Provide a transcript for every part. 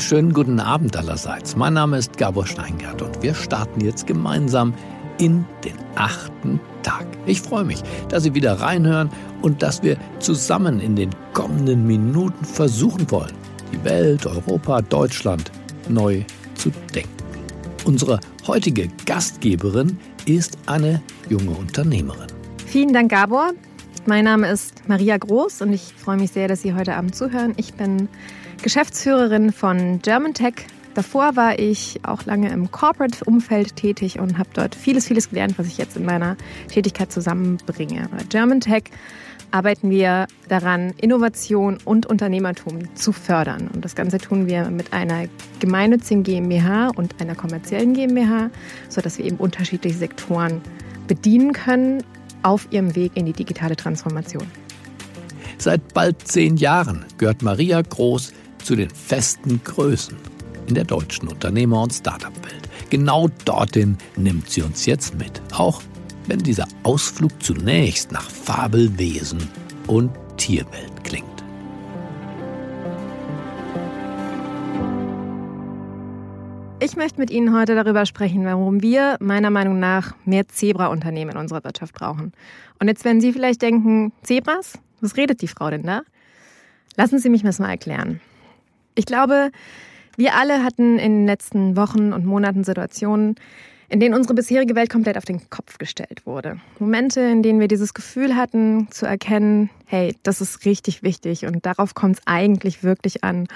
Einen schönen guten Abend allerseits. Mein Name ist Gabor Steingart und wir starten jetzt gemeinsam in den achten Tag. Ich freue mich, dass Sie wieder reinhören und dass wir zusammen in den kommenden Minuten versuchen wollen, die Welt, Europa, Deutschland neu zu denken. Unsere heutige Gastgeberin ist eine junge Unternehmerin. Vielen Dank, Gabor. Mein Name ist Maria Groß und ich freue mich sehr, dass Sie heute Abend zuhören. Ich bin Geschäftsführerin von German Tech. Davor war ich auch lange im Corporate-Umfeld tätig und habe dort vieles, vieles gelernt, was ich jetzt in meiner Tätigkeit zusammenbringe. Bei German Tech arbeiten wir daran, Innovation und Unternehmertum zu fördern. Und das Ganze tun wir mit einer gemeinnützigen GmbH und einer kommerziellen GmbH, sodass wir eben unterschiedliche Sektoren bedienen können auf ihrem Weg in die digitale Transformation. Seit bald zehn Jahren gehört Maria Groß zu den festen Größen in der deutschen Unternehmer- und Startup-Welt. Genau dorthin nimmt sie uns jetzt mit, auch wenn dieser Ausflug zunächst nach Fabelwesen und Tierwelt Ich möchte mit Ihnen heute darüber sprechen, warum wir meiner Meinung nach mehr Zebra-Unternehmen in unserer Wirtschaft brauchen. Und jetzt werden Sie vielleicht denken, Zebras? Was redet die Frau denn da? Lassen Sie mich das mal erklären. Ich glaube, wir alle hatten in den letzten Wochen und Monaten Situationen, in denen unsere bisherige Welt komplett auf den Kopf gestellt wurde. Momente, in denen wir dieses Gefühl hatten, zu erkennen, hey, das ist richtig wichtig und darauf kommt es eigentlich wirklich an.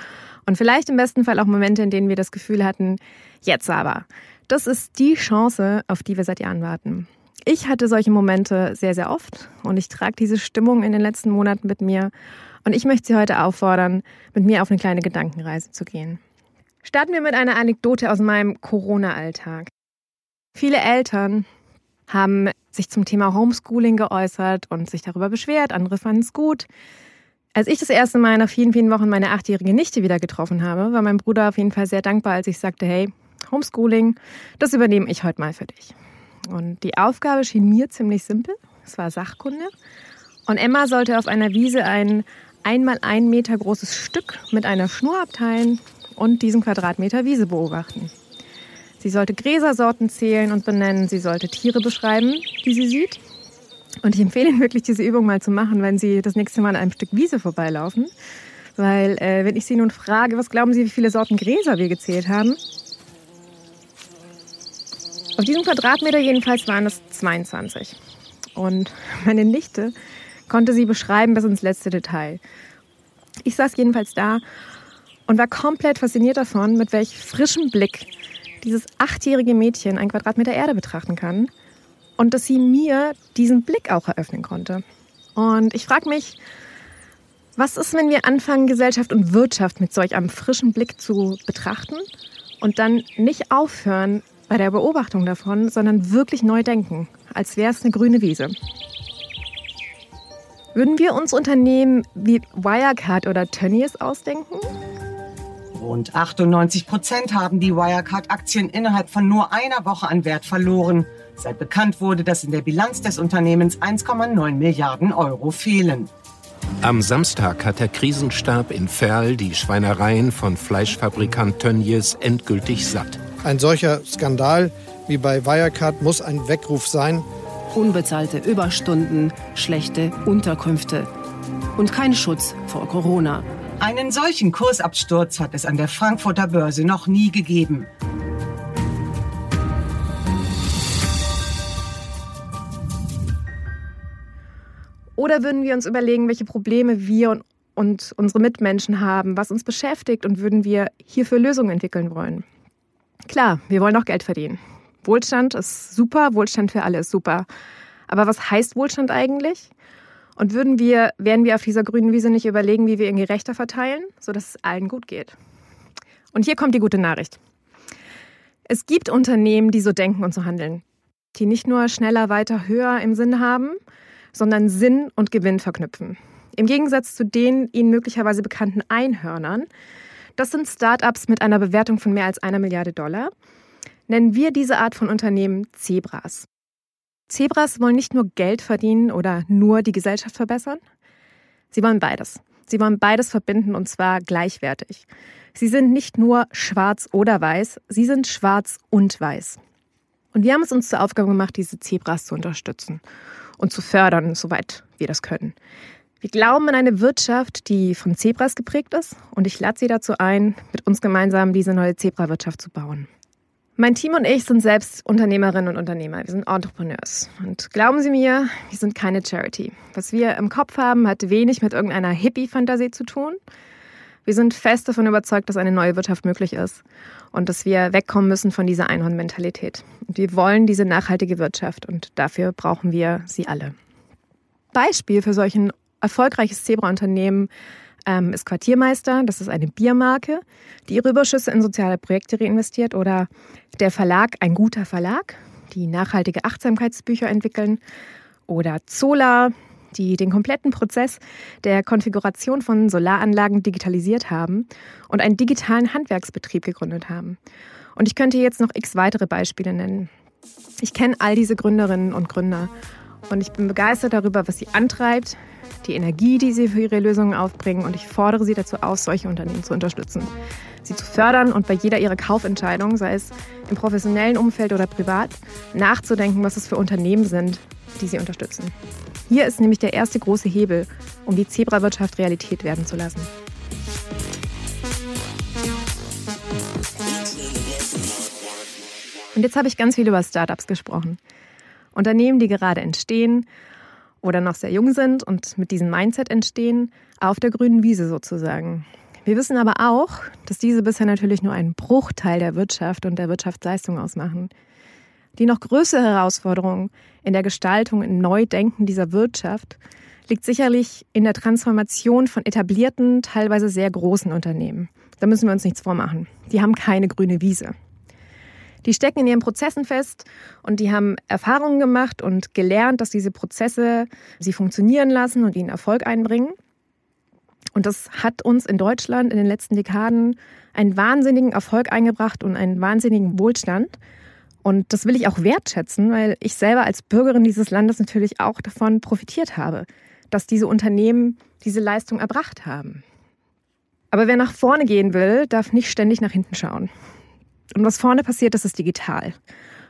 Und vielleicht im besten Fall auch Momente, in denen wir das Gefühl hatten, jetzt aber. Das ist die Chance, auf die wir seit Jahren warten. Ich hatte solche Momente sehr, sehr oft und ich trage diese Stimmung in den letzten Monaten mit mir. Und ich möchte Sie heute auffordern, mit mir auf eine kleine Gedankenreise zu gehen. Starten wir mit einer Anekdote aus meinem Corona-Alltag. Viele Eltern haben sich zum Thema Homeschooling geäußert und sich darüber beschwert, andere fanden es gut. Als ich das erste Mal nach vielen, vielen Wochen meine achtjährige Nichte wieder getroffen habe, war mein Bruder auf jeden Fall sehr dankbar, als ich sagte, hey, Homeschooling, das übernehme ich heute mal für dich. Und die Aufgabe schien mir ziemlich simpel. Es war Sachkunde. Und Emma sollte auf einer Wiese ein einmal ein Meter großes Stück mit einer Schnur abteilen und diesen Quadratmeter Wiese beobachten. Sie sollte Gräsersorten zählen und benennen. Sie sollte Tiere beschreiben, die sie sieht. Und ich empfehle Ihnen wirklich, diese Übung mal zu machen, wenn Sie das nächste Mal an einem Stück Wiese vorbeilaufen. Weil, äh, wenn ich Sie nun frage, was glauben Sie, wie viele Sorten Gräser wir gezählt haben? Auf diesem Quadratmeter jedenfalls waren es 22. Und meine Nichte konnte sie beschreiben bis ins letzte Detail. Ich saß jedenfalls da und war komplett fasziniert davon, mit welch frischem Blick dieses achtjährige Mädchen ein Quadratmeter Erde betrachten kann und dass sie mir diesen Blick auch eröffnen konnte. Und ich frage mich, was ist, wenn wir anfangen, Gesellschaft und Wirtschaft mit solch einem frischen Blick zu betrachten und dann nicht aufhören bei der Beobachtung davon, sondern wirklich neu denken, als wäre es eine grüne Wiese? Würden wir uns Unternehmen wie Wirecard oder Tönnies ausdenken? Rund 98 Prozent haben die Wirecard-Aktien innerhalb von nur einer Woche an Wert verloren, seit bekannt wurde, dass in der Bilanz des Unternehmens 1,9 Milliarden Euro fehlen. Am Samstag hat der Krisenstab in Ferl die Schweinereien von Fleischfabrikant Tönnies endgültig satt. Ein solcher Skandal wie bei Wirecard muss ein Weckruf sein. Unbezahlte Überstunden, schlechte Unterkünfte und kein Schutz vor Corona. Einen solchen Kursabsturz hat es an der Frankfurter Börse noch nie gegeben. Oder würden wir uns überlegen, welche Probleme wir und, und unsere Mitmenschen haben, was uns beschäftigt und würden wir hierfür Lösungen entwickeln wollen? Klar, wir wollen auch Geld verdienen. Wohlstand ist super, Wohlstand für alle ist super. Aber was heißt Wohlstand eigentlich? Und würden wir, werden wir auf dieser grünen Wiese nicht überlegen, wie wir ihn gerechter verteilen, sodass es allen gut geht? Und hier kommt die gute Nachricht. Es gibt Unternehmen, die so denken und so handeln, die nicht nur schneller, weiter, höher im Sinn haben, sondern Sinn und Gewinn verknüpfen. Im Gegensatz zu den ihnen möglicherweise bekannten Einhörnern, das sind Startups mit einer Bewertung von mehr als einer Milliarde Dollar, nennen wir diese Art von Unternehmen Zebras. Zebras wollen nicht nur Geld verdienen oder nur die Gesellschaft verbessern. Sie wollen beides. Sie wollen beides verbinden und zwar gleichwertig. Sie sind nicht nur schwarz oder weiß, sie sind schwarz und weiß. Und wir haben es uns zur Aufgabe gemacht, diese Zebras zu unterstützen und zu fördern, soweit wir das können. Wir glauben an eine Wirtschaft, die von Zebras geprägt ist und ich lade Sie dazu ein, mit uns gemeinsam diese neue Zebra-Wirtschaft zu bauen. Mein Team und ich sind selbst Unternehmerinnen und Unternehmer. Wir sind Entrepreneurs. Und glauben Sie mir, wir sind keine Charity. Was wir im Kopf haben, hat wenig mit irgendeiner Hippie-Fantasie zu tun. Wir sind fest davon überzeugt, dass eine neue Wirtschaft möglich ist und dass wir wegkommen müssen von dieser Einhorn-Mentalität. Wir wollen diese nachhaltige Wirtschaft und dafür brauchen wir sie alle. Beispiel für solch ein erfolgreiches Zebra-Unternehmen ähm, ist Quartiermeister. Das ist eine Biermarke, die ihre Überschüsse in soziale Projekte reinvestiert. Oder der Verlag Ein guter Verlag, die nachhaltige Achtsamkeitsbücher entwickeln. Oder Zola, die den kompletten Prozess der Konfiguration von Solaranlagen digitalisiert haben und einen digitalen Handwerksbetrieb gegründet haben. Und ich könnte jetzt noch x weitere Beispiele nennen. Ich kenne all diese Gründerinnen und Gründer und ich bin begeistert darüber, was sie antreibt, die Energie, die sie für ihre Lösungen aufbringen. Und ich fordere sie dazu aus, solche Unternehmen zu unterstützen, sie zu fördern und bei jeder ihrer Kaufentscheidung, sei es im professionellen Umfeld oder privat, nachzudenken, was es für Unternehmen sind, die sie unterstützen. Hier ist nämlich der erste große Hebel, um die Zebrawirtschaft Realität werden zu lassen. Und jetzt habe ich ganz viel über Startups gesprochen. Unternehmen, die gerade entstehen oder noch sehr jung sind und mit diesem Mindset entstehen, auf der grünen Wiese sozusagen. Wir wissen aber auch, dass diese bisher natürlich nur einen Bruchteil der Wirtschaft und der Wirtschaftsleistung ausmachen. Die noch größere Herausforderung in der Gestaltung, im Neudenken dieser Wirtschaft liegt sicherlich in der Transformation von etablierten, teilweise sehr großen Unternehmen. Da müssen wir uns nichts vormachen. Die haben keine grüne Wiese. Die stecken in ihren Prozessen fest und die haben Erfahrungen gemacht und gelernt, dass diese Prozesse sie funktionieren lassen und ihnen Erfolg einbringen. Und das hat uns in Deutschland in den letzten Dekaden einen wahnsinnigen Erfolg eingebracht und einen wahnsinnigen Wohlstand. Und das will ich auch wertschätzen, weil ich selber als Bürgerin dieses Landes natürlich auch davon profitiert habe, dass diese Unternehmen diese Leistung erbracht haben. Aber wer nach vorne gehen will, darf nicht ständig nach hinten schauen. Und was vorne passiert, das ist digital.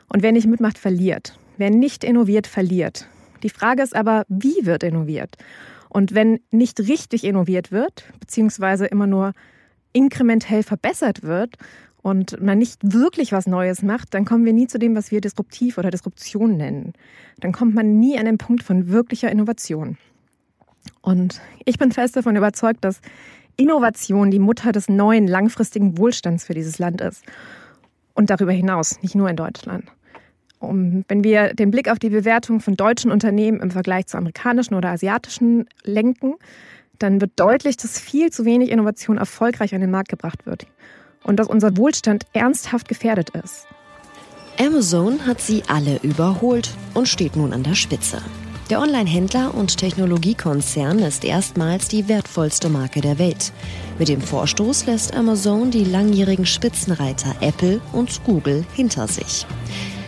Und wer nicht mitmacht, verliert. Wer nicht innoviert, verliert. Die Frage ist aber, wie wird innoviert? Und wenn nicht richtig innoviert wird, beziehungsweise immer nur inkrementell verbessert wird und man nicht wirklich was Neues macht, dann kommen wir nie zu dem, was wir disruptiv oder Disruption nennen. Dann kommt man nie an den Punkt von wirklicher Innovation. Und ich bin fest davon überzeugt, dass Innovation die Mutter des neuen langfristigen Wohlstands für dieses Land ist und darüber hinaus, nicht nur in Deutschland. Um, wenn wir den Blick auf die Bewertung von deutschen Unternehmen im Vergleich zu amerikanischen oder asiatischen lenken, dann wird deutlich, dass viel zu wenig Innovation erfolgreich an den Markt gebracht wird und dass unser Wohlstand ernsthaft gefährdet ist. Amazon hat sie alle überholt und steht nun an der Spitze. Der Online-Händler und Technologiekonzern ist erstmals die wertvollste Marke der Welt. Mit dem Vorstoß lässt Amazon die langjährigen Spitzenreiter Apple und Google hinter sich.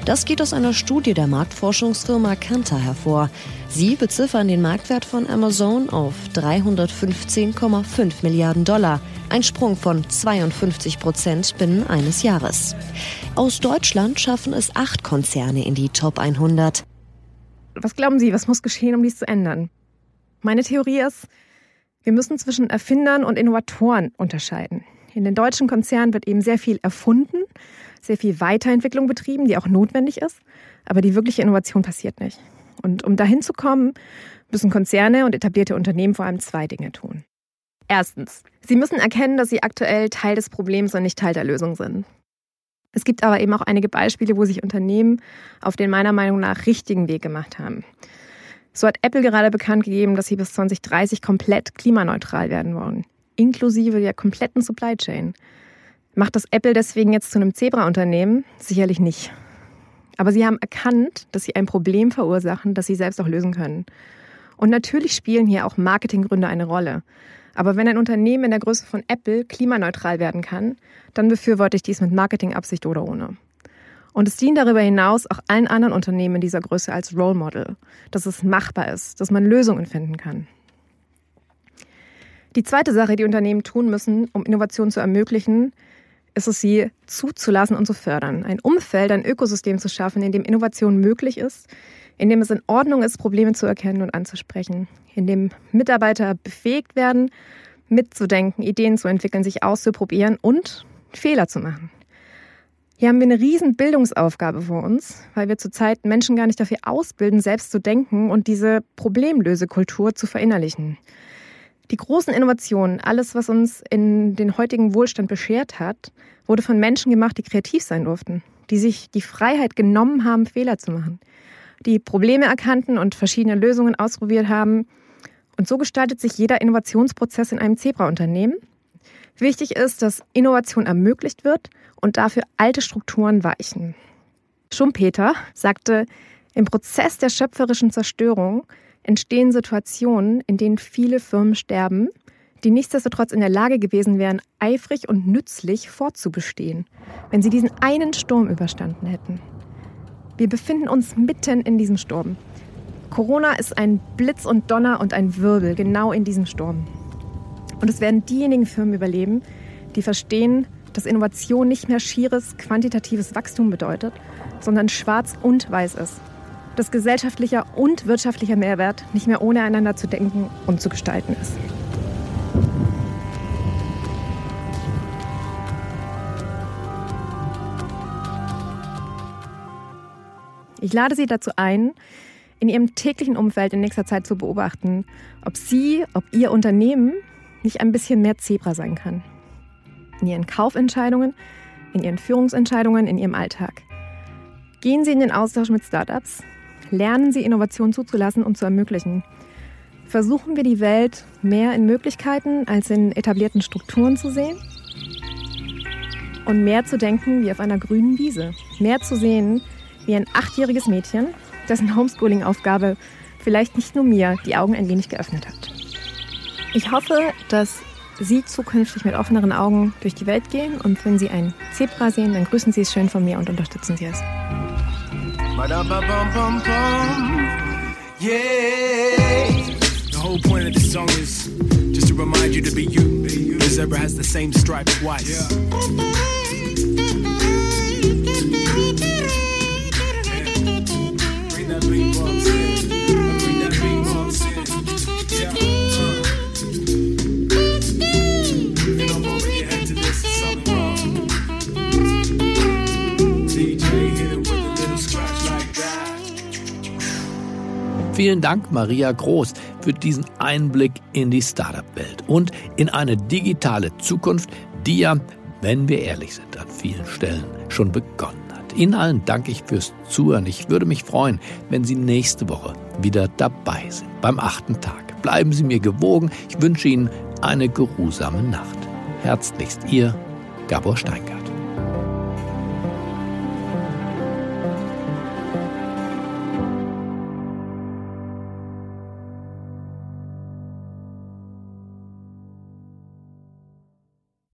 Das geht aus einer Studie der Marktforschungsfirma Kantar hervor. Sie beziffern den Marktwert von Amazon auf 315,5 Milliarden Dollar, ein Sprung von 52 Prozent binnen eines Jahres. Aus Deutschland schaffen es acht Konzerne in die Top 100. Was glauben Sie, was muss geschehen, um dies zu ändern? Meine Theorie ist, wir müssen zwischen Erfindern und Innovatoren unterscheiden. In den deutschen Konzernen wird eben sehr viel erfunden, sehr viel Weiterentwicklung betrieben, die auch notwendig ist, aber die wirkliche Innovation passiert nicht. Und um dahin zu kommen, müssen Konzerne und etablierte Unternehmen vor allem zwei Dinge tun. Erstens, sie müssen erkennen, dass sie aktuell Teil des Problems und nicht Teil der Lösung sind. Es gibt aber eben auch einige Beispiele, wo sich Unternehmen auf den meiner Meinung nach richtigen Weg gemacht haben. So hat Apple gerade bekannt gegeben, dass sie bis 2030 komplett klimaneutral werden wollen, inklusive der kompletten Supply Chain. Macht das Apple deswegen jetzt zu einem Zebra-Unternehmen? Sicherlich nicht. Aber sie haben erkannt, dass sie ein Problem verursachen, das sie selbst auch lösen können. Und natürlich spielen hier auch Marketinggründe eine Rolle. Aber wenn ein Unternehmen in der Größe von Apple klimaneutral werden kann, dann befürworte ich dies mit Marketingabsicht oder ohne. Und es dient darüber hinaus auch allen anderen Unternehmen dieser Größe als Role Model, dass es machbar ist, dass man Lösungen finden kann. Die zweite Sache, die Unternehmen tun müssen, um Innovation zu ermöglichen, ist es, sie zuzulassen und zu fördern. Ein Umfeld, ein Ökosystem zu schaffen, in dem Innovation möglich ist, in dem es in Ordnung ist, Probleme zu erkennen und anzusprechen, in dem Mitarbeiter befähigt werden, mitzudenken, Ideen zu entwickeln, sich auszuprobieren und Fehler zu machen. Hier haben wir eine riesen Bildungsaufgabe vor uns, weil wir zurzeit Menschen gar nicht dafür ausbilden, selbst zu denken und diese Problemlösekultur zu verinnerlichen. Die großen Innovationen, alles, was uns in den heutigen Wohlstand beschert hat, wurde von Menschen gemacht, die kreativ sein durften, die sich die Freiheit genommen haben, Fehler zu machen, die Probleme erkannten und verschiedene Lösungen ausprobiert haben. Und so gestaltet sich jeder Innovationsprozess in einem Zebra-Unternehmen. Wichtig ist, dass Innovation ermöglicht wird und dafür alte Strukturen weichen. Schumpeter sagte, im Prozess der schöpferischen Zerstörung entstehen Situationen, in denen viele Firmen sterben, die nichtsdestotrotz in der Lage gewesen wären, eifrig und nützlich fortzubestehen, wenn sie diesen einen Sturm überstanden hätten. Wir befinden uns mitten in diesem Sturm. Corona ist ein Blitz und Donner und ein Wirbel genau in diesem Sturm. Und es werden diejenigen Firmen überleben, die verstehen, dass Innovation nicht mehr schieres quantitatives Wachstum bedeutet, sondern schwarz und weiß ist dass gesellschaftlicher und wirtschaftlicher Mehrwert nicht mehr ohne einander zu denken und zu gestalten ist. Ich lade Sie dazu ein, in Ihrem täglichen Umfeld in nächster Zeit zu beobachten, ob Sie, ob Ihr Unternehmen nicht ein bisschen mehr Zebra sein kann. In Ihren Kaufentscheidungen, in Ihren Führungsentscheidungen, in Ihrem Alltag. Gehen Sie in den Austausch mit Startups, Lernen Sie Innovation zuzulassen und zu ermöglichen. Versuchen wir die Welt mehr in Möglichkeiten als in etablierten Strukturen zu sehen? Und mehr zu denken wie auf einer grünen Wiese. Mehr zu sehen wie ein achtjähriges Mädchen, dessen Homeschooling-Aufgabe vielleicht nicht nur mir die Augen ein wenig geöffnet hat. Ich hoffe, dass Sie zukünftig mit offeneren Augen durch die Welt gehen und wenn Sie ein Zebra sehen, dann grüßen Sie es schön von mir und unterstützen Sie es. The whole point of this song is just to remind you to be you. The zebra has the same stripe twice. Yeah. Vielen Dank, Maria Groß, für diesen Einblick in die Startup-Welt und in eine digitale Zukunft, die ja, wenn wir ehrlich sind, an vielen Stellen schon begonnen hat. Ihnen allen danke ich fürs Zuhören. Ich würde mich freuen, wenn Sie nächste Woche wieder dabei sind, beim achten Tag. Bleiben Sie mir gewogen. Ich wünsche Ihnen eine geruhsame Nacht. Herzlichst Ihr Gabor Steingart.